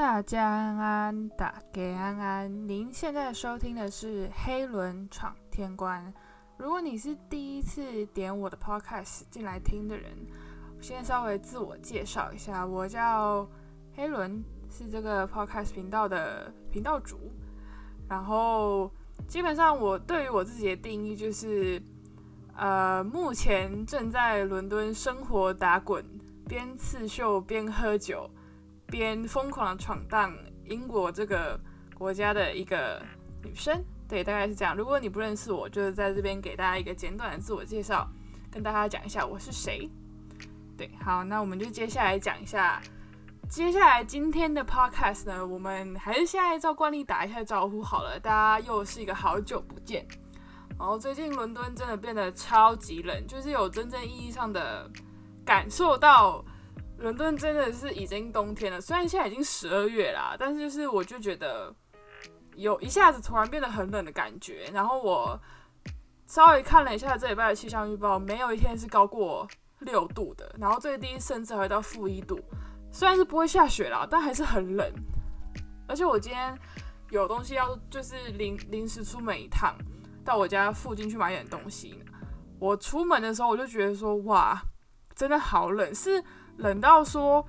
大家安安，大家安安。您现在收听的是《黑轮闯天关》。如果你是第一次点我的 podcast 进来听的人，先稍微自我介绍一下，我叫黑轮，是这个 podcast 频道的频道主。然后，基本上我对于我自己的定义就是，呃，目前正在伦敦生活打滚，边刺绣边喝酒，边疯狂闯荡英国这个国家的一个女生。对，大概是这样。如果你不认识我，就是在这边给大家一个简短的自我介绍，跟大家讲一下我是谁。对，好，那我们就接下来讲一下。接下来今天的 podcast 呢，我们还是现在照惯例打一下招呼好了。大家又是一个好久不见。然后最近伦敦真的变得超级冷，就是有真正意义上的感受到伦敦真的是已经冬天了。虽然现在已经十二月啦，但是就是我就觉得有一下子突然变得很冷的感觉。然后我稍微看了一下这礼拜的气象预报，没有一天是高过六度的，然后最低甚至还到负一度。虽然是不会下雪啦，但还是很冷。而且我今天有东西要，就是临临时出门一趟，到我家附近去买点东西。我出门的时候，我就觉得说，哇，真的好冷，是冷到说，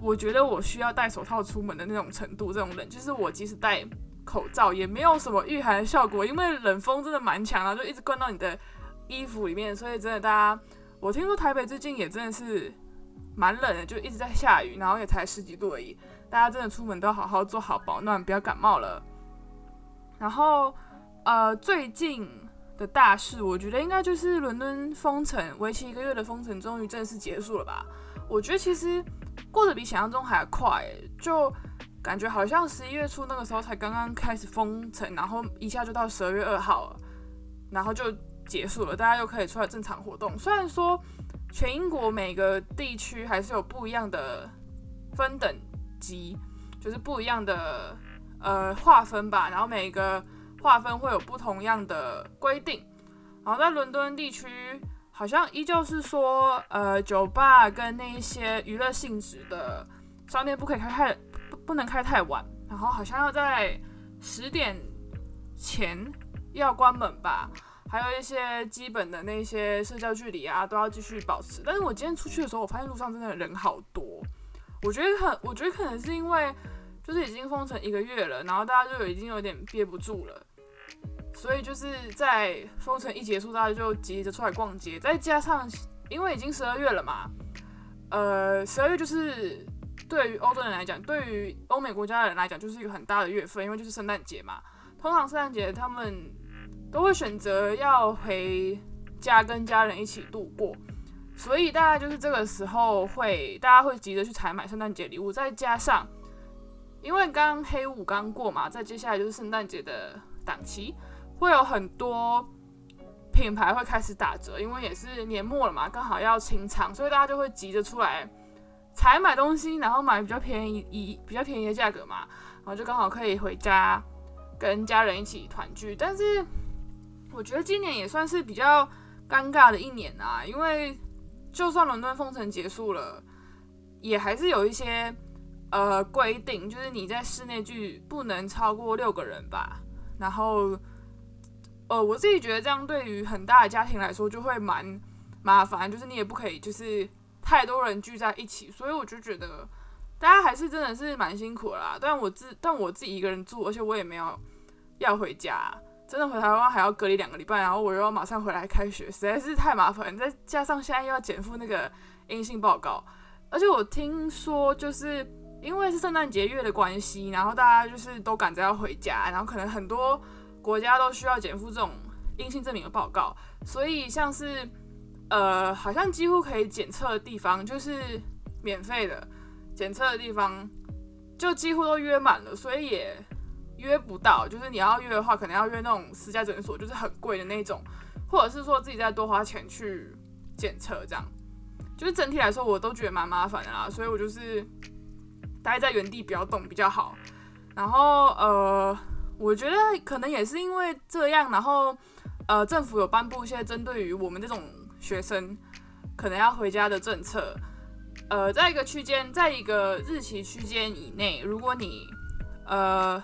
我觉得我需要戴手套出门的那种程度。这种冷，就是我即使戴口罩，也没有什么御寒的效果，因为冷风真的蛮强啊，就一直灌到你的衣服里面。所以真的，大家，我听说台北最近也真的是。蛮冷的，就一直在下雨，然后也才十几度而已。大家真的出门都好好做好保暖，不要感冒了。然后，呃，最近的大事，我觉得应该就是伦敦封城，为期一个月的封城终于正式结束了吧？我觉得其实过得比想象中还快，就感觉好像十一月初那个时候才刚刚开始封城，然后一下就到十二月二号了，然后就结束了，大家又可以出来正常活动。虽然说。全英国每个地区还是有不一样的分等级，就是不一样的呃划分吧。然后每个划分会有不同样的规定。然后在伦敦地区，好像依旧是说，呃，酒吧跟那一些娱乐性质的商店不可以开太不不能开太晚。然后好像要在十点前要关门吧。还有一些基本的那些社交距离啊，都要继续保持。但是我今天出去的时候，我发现路上真的人好多。我觉得很，我觉得可能是因为就是已经封城一个月了，然后大家就已经有点憋不住了，所以就是在封城一结束，大家就急着出来逛街。再加上因为已经十二月了嘛，呃，十二月就是对于欧洲人来讲，对于欧美国家的人来讲，就是一个很大的月份，因为就是圣诞节嘛。通常圣诞节他们。都会选择要回家跟家人一起度过，所以大家就是这个时候会，大家会急着去采买圣诞节礼物。再加上，因为刚黑五刚过嘛，再接下来就是圣诞节的档期，会有很多品牌会开始打折，因为也是年末了嘛，刚好要清仓，所以大家就会急着出来采买东西，然后买比较便宜以比较便宜的价格嘛，然后就刚好可以回家跟家人一起团聚，但是。我觉得今年也算是比较尴尬的一年啊，因为就算伦敦封城结束了，也还是有一些呃规定，就是你在室内聚不能超过六个人吧。然后，呃，我自己觉得这样对于很大的家庭来说就会蛮麻烦，就是你也不可以就是太多人聚在一起。所以我就觉得大家还是真的是蛮辛苦啦。但我自但我自己一个人住，而且我也没有要回家。真的回台湾还要隔离两个礼拜，然后我又要马上回来开学，实在是太麻烦。再加上现在又要减负那个阴性报告，而且我听说就是因为是圣诞节月的关系，然后大家就是都赶着要回家，然后可能很多国家都需要减负这种阴性证明的报告，所以像是呃，好像几乎可以检测的地方，就是免费的检测的地方，就几乎都约满了，所以也。约不到，就是你要约的话，可能要约那种私家诊所，就是很贵的那种，或者是说自己再多花钱去检测，这样，就是整体来说我都觉得蛮麻烦的啦，所以我就是待在原地不要动比较好。然后呃，我觉得可能也是因为这样，然后呃，政府有颁布一些针对于我们这种学生可能要回家的政策，呃，在一个区间，在一个日期区间以内，如果你呃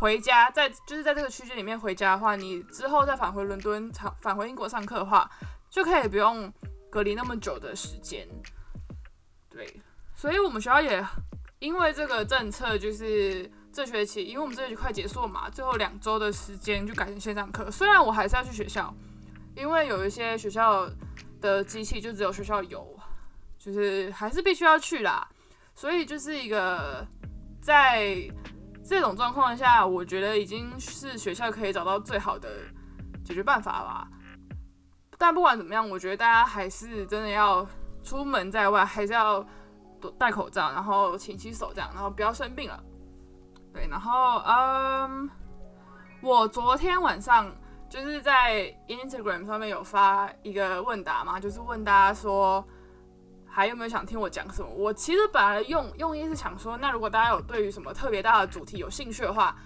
回家，在就是在这个区间里面回家的话，你之后再返回伦敦，返返回英国上课的话，就可以不用隔离那么久的时间。对，所以我们学校也因为这个政策，就是这学期，因为我们这学期快结束了嘛，最后两周的时间就改成线上课。虽然我还是要去学校，因为有一些学校的机器就只有学校有。就是还是必须要去啦，所以就是一个在这种状况下，我觉得已经是学校可以找到最好的解决办法啦。但不管怎么样，我觉得大家还是真的要出门在外，还是要多戴口罩，然后勤洗手，这样，然后不要生病了。对，然后嗯，我昨天晚上就是在 Instagram 上面有发一个问答嘛，就是问大家说。还有没有想听我讲什么？我其实本来用用意是想说，那如果大家有对于什么特别大的主题有兴趣的话，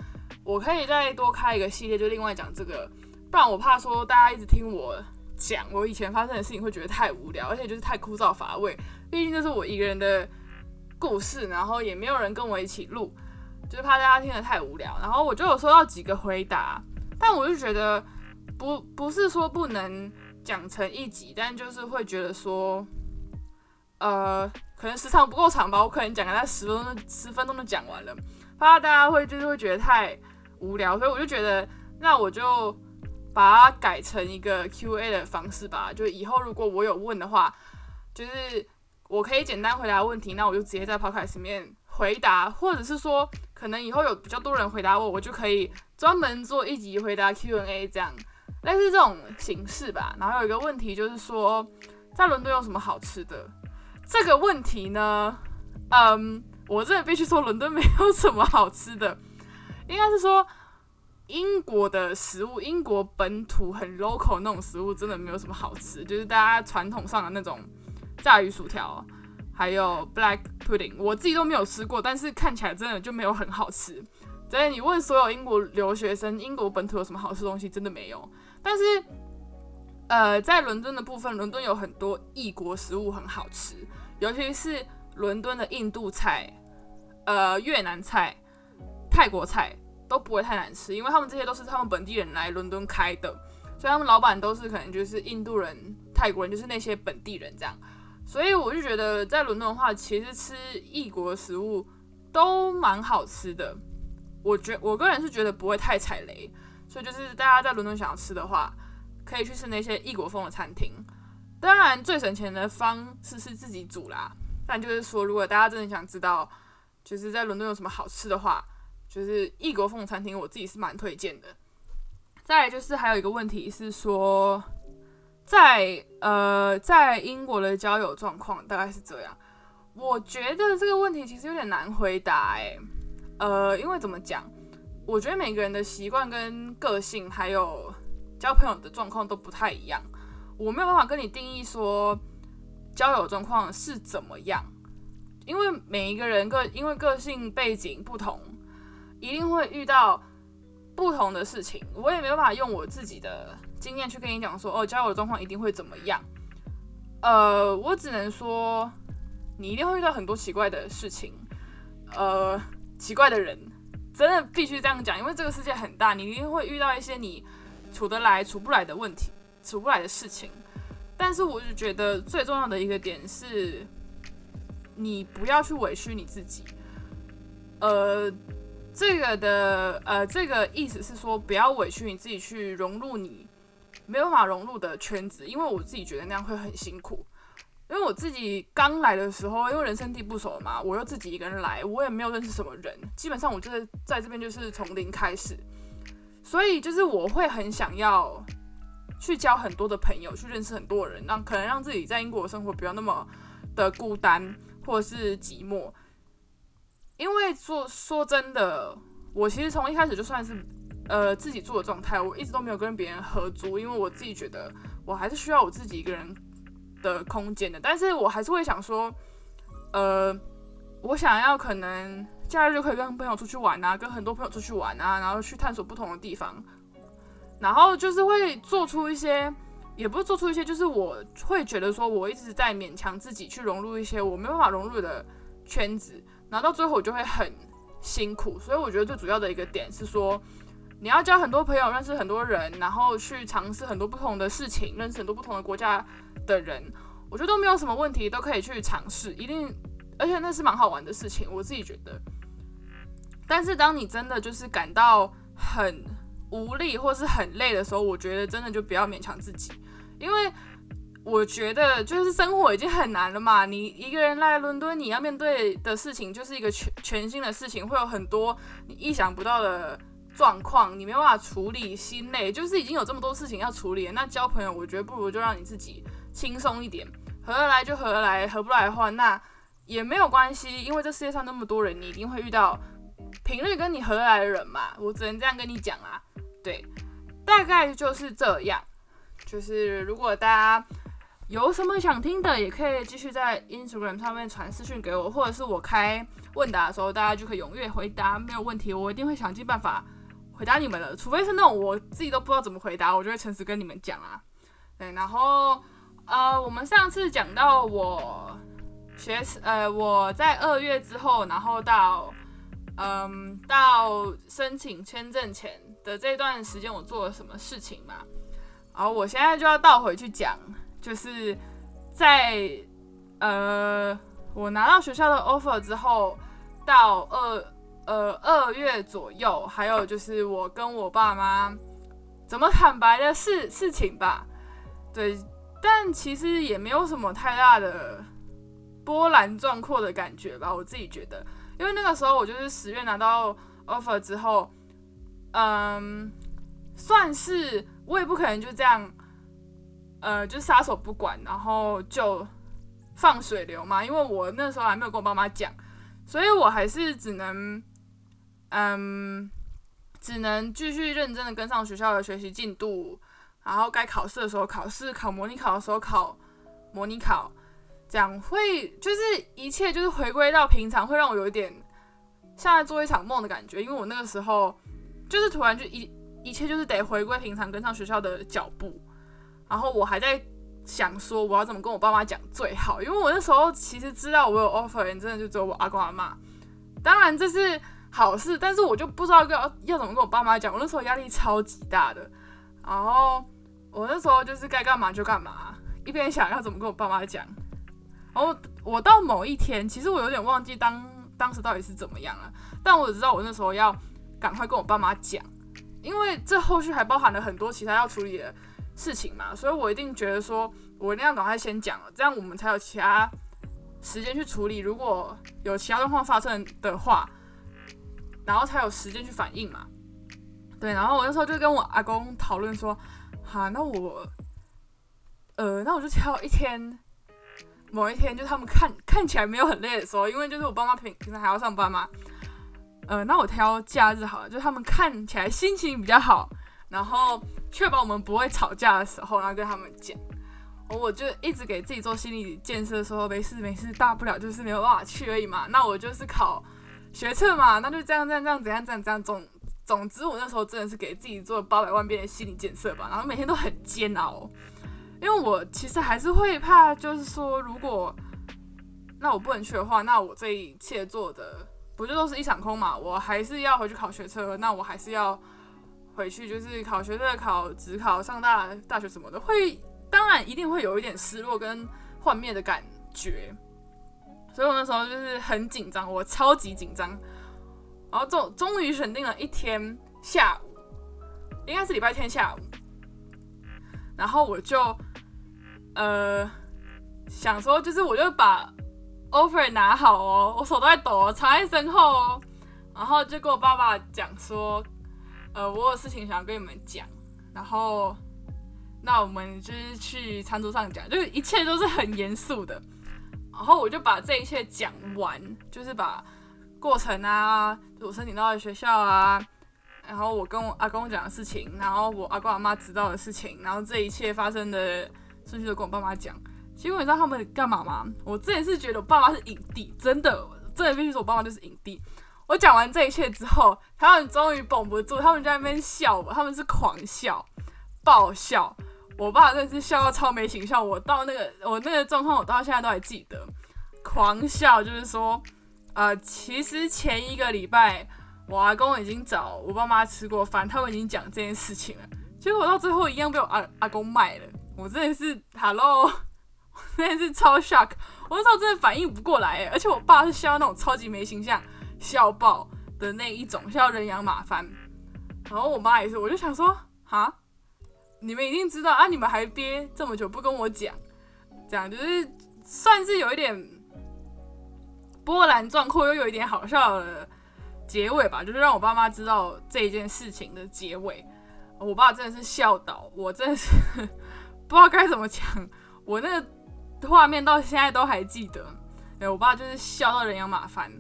我可以再多开一个系列，就另外讲这个。不然我怕说大家一直听我讲我以前发生的事情，会觉得太无聊，而且就是太枯燥乏味。毕竟这是我一个人的故事，然后也没有人跟我一起录，就是怕大家听得太无聊。然后我就有收到几个回答，但我就觉得不不是说不能讲成一集，但就是会觉得说。呃，可能时长不够长吧，我可能讲个在十分钟、十分钟就讲完了，怕大家会就是会觉得太无聊，所以我就觉得，那我就把它改成一个 Q&A 的方式吧。就以后如果我有问的话，就是我可以简单回答问题，那我就直接在 Podcast 里面回答，或者是说，可能以后有比较多人回答我，我就可以专门做一集回答 Q&A 这样，类似这种形式吧。然后有一个问题就是说，在伦敦有什么好吃的？这个问题呢，嗯，我真的必须说，伦敦没有什么好吃的。应该是说，英国的食物，英国本土很 local 那种食物，真的没有什么好吃。就是大家传统上的那种炸鱼薯条，还有 black pudding，我自己都没有吃过，但是看起来真的就没有很好吃。所以你问所有英国留学生，英国本土有什么好吃东西，真的没有。但是，呃，在伦敦的部分，伦敦有很多异国食物很好吃。尤其是伦敦的印度菜、呃越南菜、泰国菜都不会太难吃，因为他们这些都是他们本地人来伦敦开的，所以他们老板都是可能就是印度人、泰国人，就是那些本地人这样。所以我就觉得在伦敦的话，其实吃异国食物都蛮好吃的。我觉我个人是觉得不会太踩雷，所以就是大家在伦敦想要吃的话，可以去吃那些异国风的餐厅。当然，最省钱的方式是自己煮啦。但就是说，如果大家真的想知道，就是在伦敦有什么好吃的话，就是异国风餐厅，我自己是蛮推荐的。再就是还有一个问题是说，在呃在英国的交友状况大概是这样。我觉得这个问题其实有点难回答诶。呃，因为怎么讲？我觉得每个人的习惯跟个性，还有交朋友的状况都不太一样。我没有办法跟你定义说交友状况是怎么样，因为每一个人个因为个性背景不同，一定会遇到不同的事情。我也没有办法用我自己的经验去跟你讲说，哦，交友状况一定会怎么样。呃，我只能说，你一定会遇到很多奇怪的事情，呃，奇怪的人，真的必须这样讲，因为这个世界很大，你一定会遇到一些你处得来、处不来的问题。处不来的事情，但是我就觉得最重要的一个点是，你不要去委屈你自己。呃，这个的呃，这个意思是说，不要委屈你自己去融入你没有办法融入的圈子，因为我自己觉得那样会很辛苦。因为我自己刚来的时候，因为人生地不熟嘛，我又自己一个人来，我也没有认识什么人，基本上我就是在这边就是从零开始，所以就是我会很想要。去交很多的朋友，去认识很多人，让可能让自己在英国生活不要那么的孤单或者是寂寞。因为说说真的，我其实从一开始就算是呃自己住的状态，我一直都没有跟别人合租，因为我自己觉得我还是需要我自己一个人的空间的。但是我还是会想说，呃，我想要可能假日就可以跟朋友出去玩啊，跟很多朋友出去玩啊，然后去探索不同的地方。然后就是会做出一些也不是做出一些，就是我会觉得说我一直在勉强自己去融入一些我没办法融入的圈子，然后到最后我就会很辛苦。所以我觉得最主要的一个点是说，你要交很多朋友，认识很多人，然后去尝试很多不同的事情，认识很多不同的国家的人，我觉得都没有什么问题，都可以去尝试，一定，而且那是蛮好玩的事情，我自己觉得。但是当你真的就是感到很无力或是很累的时候，我觉得真的就不要勉强自己。因为我觉得，就是生活已经很难了嘛。你一个人来伦敦，你要面对的事情就是一个全全新的事情，会有很多你意想不到的状况，你没办法处理，心累。就是已经有这么多事情要处理，那交朋友，我觉得不如就让你自己轻松一点，合得来就合得来，合不来的话，那也没有关系。因为这世界上那么多人，你一定会遇到频率跟你合得来的人嘛。我只能这样跟你讲啊。对，大概就是这样。就是如果大家有什么想听的，也可以继续在 Instagram 上面传私讯给我，或者是我开问答的时候，大家就可以踊跃回答，没有问题，我一定会想尽办法回答你们的。除非是那种我自己都不知道怎么回答，我就会诚实跟你们讲啊。对，然后呃，我们上次讲到我学呃我在二月之后，然后到嗯到申请签证前的这段时间，我做了什么事情嘛？好，我现在就要倒回去讲，就是在呃，我拿到学校的 offer 之后，到二呃二月左右，还有就是我跟我爸妈怎么坦白的事事情吧。对，但其实也没有什么太大的波澜壮阔的感觉吧，我自己觉得，因为那个时候我就是十月拿到 offer 之后，嗯，算是。我也不可能就这样，呃，就撒手不管，然后就放水流嘛。因为我那时候还没有跟我爸妈讲，所以我还是只能，嗯，只能继续认真的跟上学校的学习进度，然后该考试的时候考试，考模拟考的时候考模拟考，这样会就是一切就是回归到平常，会让我有一点像在做一场梦的感觉。因为我那个时候就是突然就一。一切就是得回归平常，跟上学校的脚步。然后我还在想说，我要怎么跟我爸妈讲最好，因为我那时候其实知道我有 offer，真的就只有我阿公阿妈。当然这是好事，但是我就不知道要要怎么跟我爸妈讲。我那时候压力超级大的。然后我那时候就是该干嘛就干嘛，一边想要怎么跟我爸妈讲。然后我到某一天，其实我有点忘记当当时到底是怎么样了，但我只知道我那时候要赶快跟我爸妈讲。因为这后续还包含了很多其他要处理的事情嘛，所以我一定觉得说，我一定要赶快先讲了，这样我们才有其他时间去处理。如果有其他状况发生的话，然后才有时间去反应嘛。对，然后我那时候就跟我阿公讨论说，好，那我，呃，那我就挑一天，某一天，就他们看看起来没有很累的时候，因为就是我爸妈平平常还要上班嘛。呃，那我挑假日好了，就他们看起来心情比较好，然后确保我们不会吵架的时候，然后跟他们讲。我就一直给自己做心理建设，说没事没事，大不了就是没有办法去而已嘛。那我就是考学测嘛，那就这样这样这样怎样怎样怎样。总总之，我那时候真的是给自己做八百万遍的心理建设吧，然后每天都很煎熬，因为我其实还是会怕，就是说如果那我不能去的话，那我这一切做的。不就都是一场空嘛？我还是要回去考学车，那我还是要回去，就是考学测、考职考、上大大学什么的，会当然一定会有一点失落跟幻灭的感觉。所以我那时候就是很紧张，我超级紧张。然后终终于选定了一天下午，应该是礼拜天下午，然后我就呃想说，就是我就把。offer 拿好哦，我手都在抖，藏在身后哦。然后就跟我爸爸讲说，呃，我有事情想要跟你们讲。然后，那我们就是去餐桌上讲，就是一切都是很严肃的。然后我就把这一切讲完，就是把过程啊，我申请到的学校啊，然后我跟我阿公讲的事情，然后我阿公阿妈知道的事情，然后这一切发生的顺序都跟我爸妈讲。结果你知道他们干嘛吗？我之前是觉得我爸妈是影帝，真的，真的必须说我爸妈就是影帝。我讲完这一切之后，他们终于绷不住，他们在那边笑，他们是狂笑、爆笑。我爸真的是笑到超没形象。我到那个我那个状况，我到现在都还记得，狂笑，就是说，呃，其实前一个礼拜我阿公已经找我爸妈吃过饭，他们已经讲这件事情了，结果到最后一样被我阿阿公卖了。我真的是，Hello，真的是超 shock，我那时候真的反应不过来，而且我爸是笑那种超级没形象、笑爆的那一种，笑人仰马翻。然后我妈也是，我就想说，哈，你们一定知道啊，你们还憋这么久不跟我讲，这样就是算是有一点波澜壮阔，又有一点好笑的结尾吧，就是让我爸妈知道这件事情的结尾。我爸真的是笑倒，我真的是。不知道该怎么讲，我那个画面到现在都还记得。哎，我爸就是笑到人仰马翻。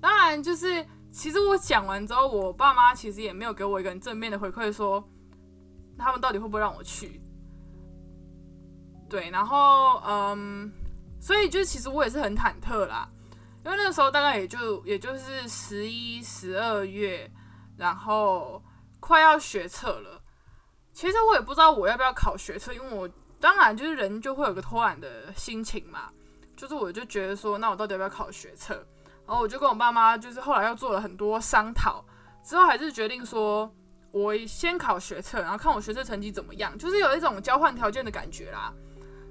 当然，就是其实我讲完之后，我爸妈其实也没有给我一个很正面的回馈，说他们到底会不会让我去。对，然后嗯，所以就其实我也是很忐忑啦，因为那个时候大概也就也就是十一、十二月，然后快要学测了。其实我也不知道我要不要考学测，因为我当然就是人就会有个偷懒的心情嘛，就是我就觉得说，那我到底要不要考学测？然后我就跟我爸妈，就是后来又做了很多商讨，之后还是决定说，我先考学测，然后看我学测成绩怎么样，就是有一种交换条件的感觉啦，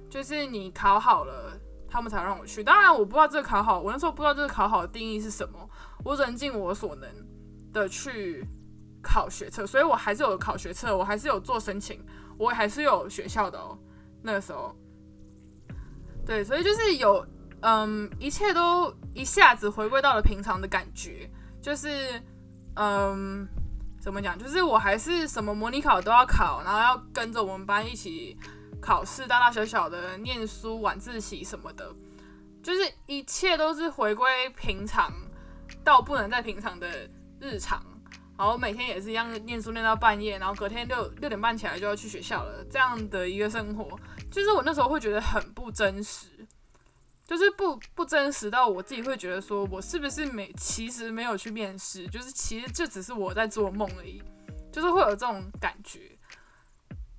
就是你考好了，他们才让我去。当然我不知道这个考好，我那时候不知道这个考好的定义是什么，我只能尽我所能的去。考学测，所以我还是有考学测，我还是有做申请，我还是有学校的哦。那个时候，对，所以就是有，嗯，一切都一下子回归到了平常的感觉，就是，嗯，怎么讲？就是我还是什么模拟考都要考，然后要跟着我们班一起考试，大大小小的念书、晚自习什么的，就是一切都是回归平常到不能再平常的日常。然后每天也是一样念书念到半夜，然后隔天六六点半起来就要去学校了，这样的一个生活，就是我那时候会觉得很不真实，就是不不真实到我自己会觉得说，我是不是没其实没有去面试，就是其实就只是我在做梦而已，就是会有这种感觉。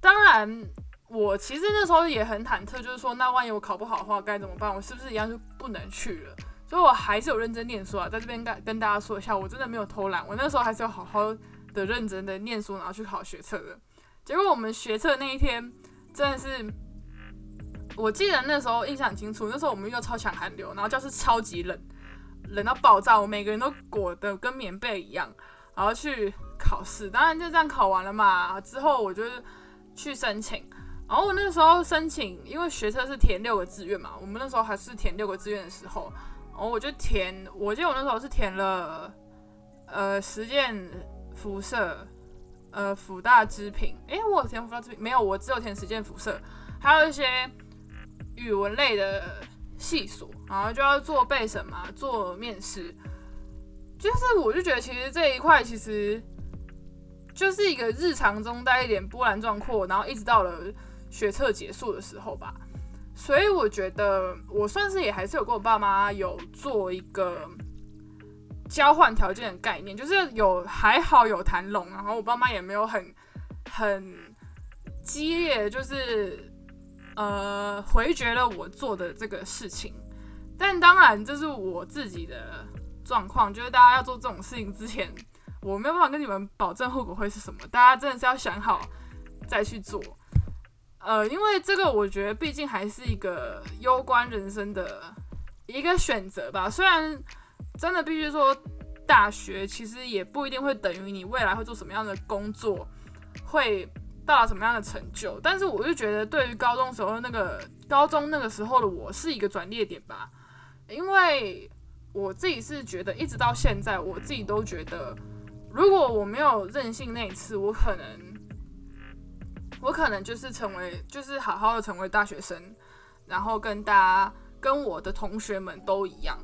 当然，我其实那时候也很忐忑，就是说那万一我考不好的话该怎么办？我是不是一样就不能去了？所以我还是有认真念书啊，在这边跟跟大家说一下，我真的没有偷懒，我那时候还是有好好的认真的念书，然后去考学测的。结果我们学测那一天真的是，我记得那时候印象很清楚，那时候我们遇到超强寒流，然后教室超级冷，冷到爆炸，我每个人都裹得跟棉被一样，然后去考试。当然就这样考完了嘛，之后我就去申请，然后我那时候申请，因为学测是填六个志愿嘛，我们那时候还是填六个志愿的时候。哦，我就填，我记得我那时候是填了，呃，实践辐射，呃，辅大织品，诶，我填辅大织品没有，我只有填实践辐射，还有一些语文类的系所，然后就要做备审嘛，做面试，就是我就觉得其实这一块其实就是一个日常中带一点波澜壮阔，然后一直到了学测结束的时候吧。所以我觉得我算是也还是有跟我爸妈有做一个交换条件的概念，就是有还好有谈拢，然后我爸妈也没有很很激烈，就是呃回绝了我做的这个事情。但当然这是我自己的状况，就是大家要做这种事情之前，我没有办法跟你们保证后果会是什么，大家真的是要想好再去做。呃，因为这个，我觉得毕竟还是一个攸关人生的一个选择吧。虽然真的必须说，大学其实也不一定会等于你未来会做什么样的工作，会到了什么样的成就。但是，我就觉得对于高中时候那个高中那个时候的我是一个转捩点吧。因为我自己是觉得，一直到现在，我自己都觉得，如果我没有任性那一次，我可能。我可能就是成为，就是好好的成为大学生，然后跟大家、跟我的同学们都一样。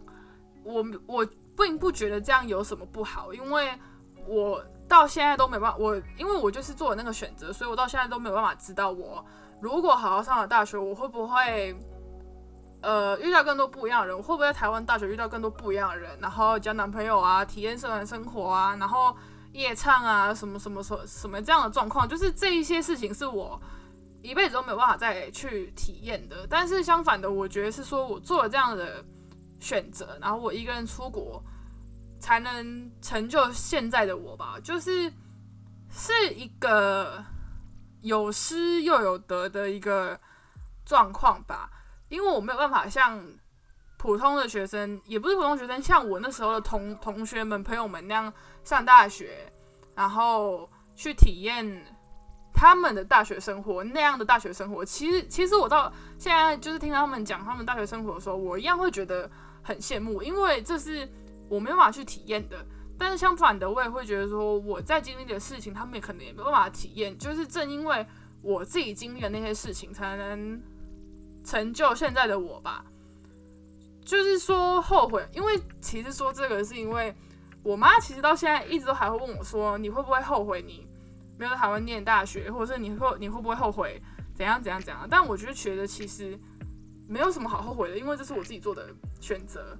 我我并不觉得这样有什么不好，因为我到现在都没办法，我因为我就是做了那个选择，所以我到现在都没有办法知道，我如果好好上了大学，我会不会呃遇到更多不一样的人，我会不会在台湾大学遇到更多不一样的人，然后交男朋友啊，体验社团生活啊，然后。夜唱啊，什么什么什什么这样的状况，就是这一些事情是我一辈子都没有办法再去体验的。但是相反的，我觉得是说我做了这样的选择，然后我一个人出国，才能成就现在的我吧。就是是一个有失又有得的一个状况吧，因为我没有办法像普通的学生，也不是普通学生，像我那时候的同同学们、朋友们那样上大学，然后去体验。他们的大学生活那样的大学生活，其实其实我到现在就是听到他们讲他们大学生活的时候，我一样会觉得很羡慕，因为这是我没有办法去体验的。但是相反的，我也会觉得说我在经历的事情，他们也可能也没办法体验。就是正因为我自己经历的那些事情，才能成就现在的我吧。就是说后悔，因为其实说这个是因为我妈其实到现在一直都还会问我说，你会不会后悔你？没有在台湾念大学，或者是你会你会不会后悔怎样怎样怎样？但我觉得觉得其实没有什么好后悔的，因为这是我自己做的选择，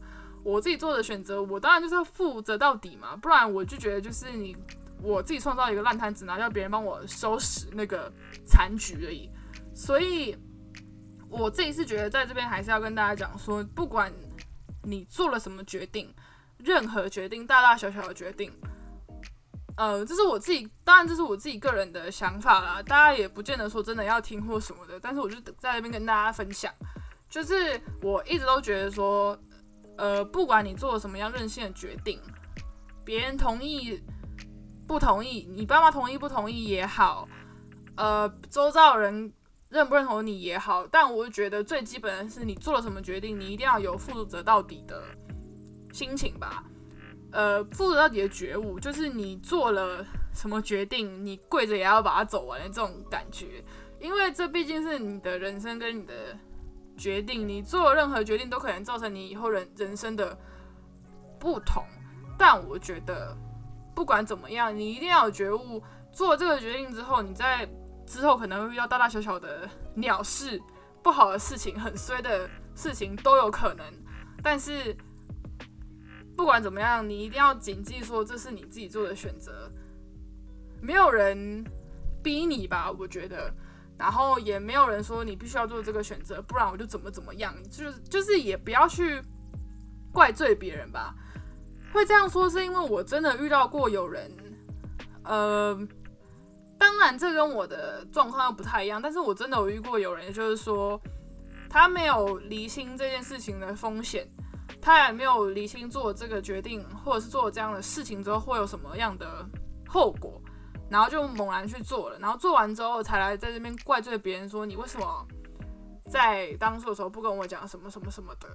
我自己做的选择，我当然就是要负责到底嘛，不然我就觉得就是你我自己创造一个烂摊子，然后要别人帮我收拾那个残局而已。所以我自己是觉得在这边还是要跟大家讲说，不管你做了什么决定，任何决定，大大小小的决定。呃，这是我自己，当然这是我自己个人的想法啦，大家也不见得说真的要听或什么的，但是我就在那边跟大家分享，就是我一直都觉得说，呃，不管你做了什么样任性的决定，别人同意不同意，你爸妈同意不同意也好，呃，周遭人认不认同你也好，但我觉得最基本的是你做了什么决定，你一定要有负责到底的心情吧。呃，负责到底的觉悟，就是你做了什么决定，你跪着也要把它走完的这种感觉。因为这毕竟是你的人生跟你的决定，你做任何决定都可能造成你以后人人生的不同。但我觉得，不管怎么样，你一定要有觉悟。做这个决定之后，你在之后可能会遇到大大小小的鸟事、不好的事情、很衰的事情都有可能。但是。不管怎么样，你一定要谨记，说这是你自己做的选择，没有人逼你吧？我觉得，然后也没有人说你必须要做这个选择，不然我就怎么怎么样。就是就是也不要去怪罪别人吧。会这样说是因为我真的遇到过有人，呃，当然这跟我的状况又不太一样，但是我真的有遇过有人，就是说他没有厘清这件事情的风险。他也没有理清做这个决定，或者是做这样的事情之后会有什么样的后果，然后就猛然去做了，然后做完之后才来在这边怪罪别人说你为什么在当初的时候不跟我讲什么什么什么的。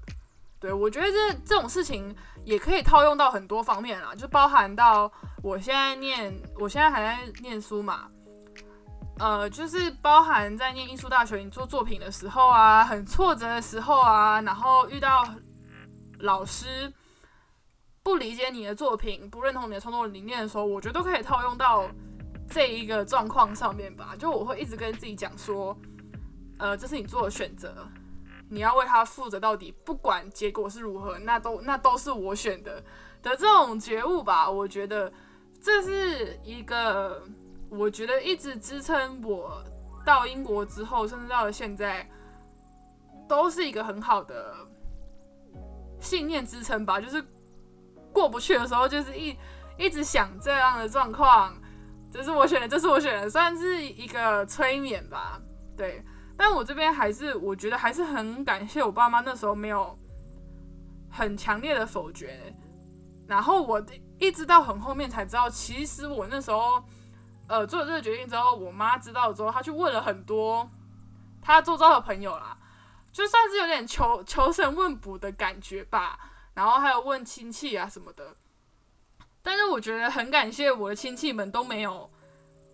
对我觉得这这种事情也可以套用到很多方面啦，就包含到我现在念，我现在还在念书嘛，呃，就是包含在念艺术大学你做作品的时候啊，很挫折的时候啊，然后遇到。老师不理解你的作品，不认同你的创作理念的时候，我觉得都可以套用到这一个状况上面吧。就我会一直跟自己讲说，呃，这是你做的选择，你要为他负责到底，不管结果是如何，那都那都是我选的的这种觉悟吧。我觉得这是一个，我觉得一直支撑我到英国之后，甚至到了现在，都是一个很好的。信念支撑吧，就是过不去的时候，就是一一直想这样的状况，这是我选的，这是我选的，算是一个催眠吧。对，但我这边还是我觉得还是很感谢我爸妈那时候没有很强烈的否决，然后我一直到很后面才知道，其实我那时候呃做了这个决定之后，我妈知道之后，她去问了很多她周遭的朋友啦。就算是有点求求神问卜的感觉吧，然后还有问亲戚啊什么的，但是我觉得很感谢我的亲戚们都没有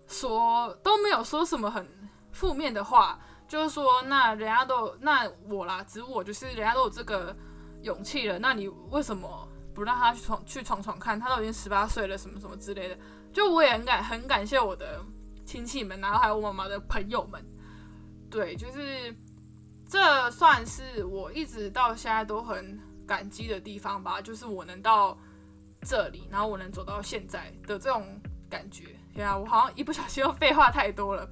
说都没有说什么很负面的话，就是说那人家都那我啦，只我就是人家都有这个勇气了，那你为什么不让他去闯去闯闯看？他都已经十八岁了，什么什么之类的，就我也很感很感谢我的亲戚们，然后还有我妈妈的朋友们，对，就是。这算是我一直到现在都很感激的地方吧，就是我能到这里，然后我能走到现在的这种感觉。天啊，我好像一不小心又废话太多了。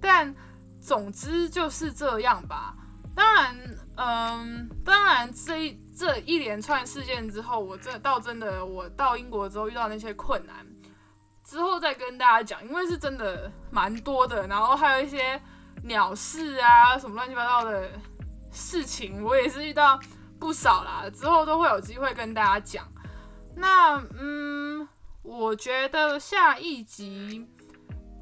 但总之就是这样吧。当然，嗯，当然这一这一连串事件之后，我真到真的我到英国之后遇到那些困难，之后再跟大家讲，因为是真的蛮多的，然后还有一些鸟事啊，什么乱七八糟的事情，我也是遇到不少啦。之后都会有机会跟大家讲。那，嗯，我觉得下一集。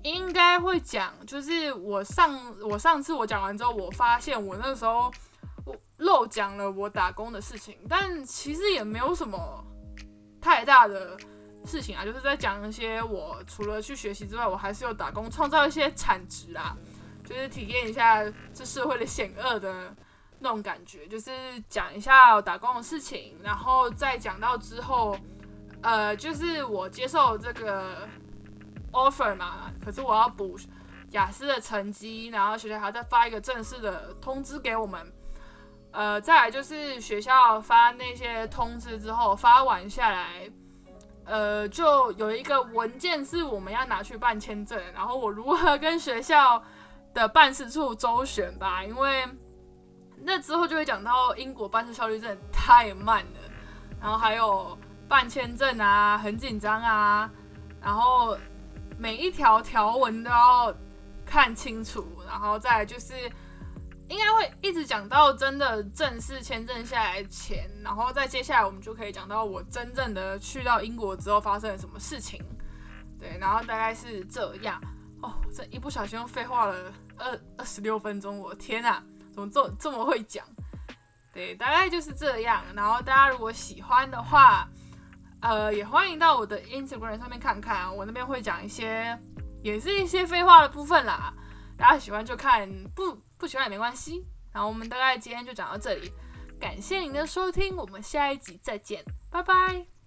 应该会讲，就是我上我上次我讲完之后，我发现我那时候我漏讲了我打工的事情，但其实也没有什么太大的事情啊，就是在讲一些我除了去学习之外，我还是有打工，创造一些产值啊，就是体验一下这社会的险恶的那种感觉，就是讲一下打工的事情，然后再讲到之后，呃，就是我接受这个。offer 嘛，可是我要补雅思的成绩，然后学校还要再发一个正式的通知给我们。呃，再来就是学校发那些通知之后，发完下来，呃，就有一个文件是我们要拿去办签证，然后我如何跟学校的办事处周旋吧，因为那之后就会讲到英国办事效率真的太慢了，然后还有办签证啊，很紧张啊，然后。每一条条文都要看清楚，然后再就是应该会一直讲到真的正式签证下来前，然后再接下来我们就可以讲到我真正的去到英国之后发生了什么事情。对，然后大概是这样。哦，这一不小心又废话了二二十六分钟，我天哪，怎么这这么会讲？对，大概就是这样。然后大家如果喜欢的话。呃，也欢迎到我的 Instagram 上面看看，我那边会讲一些，也是一些废话的部分啦。大家喜欢就看，不不喜欢也没关系。然后我们大概今天就讲到这里，感谢您的收听，我们下一集再见，拜拜。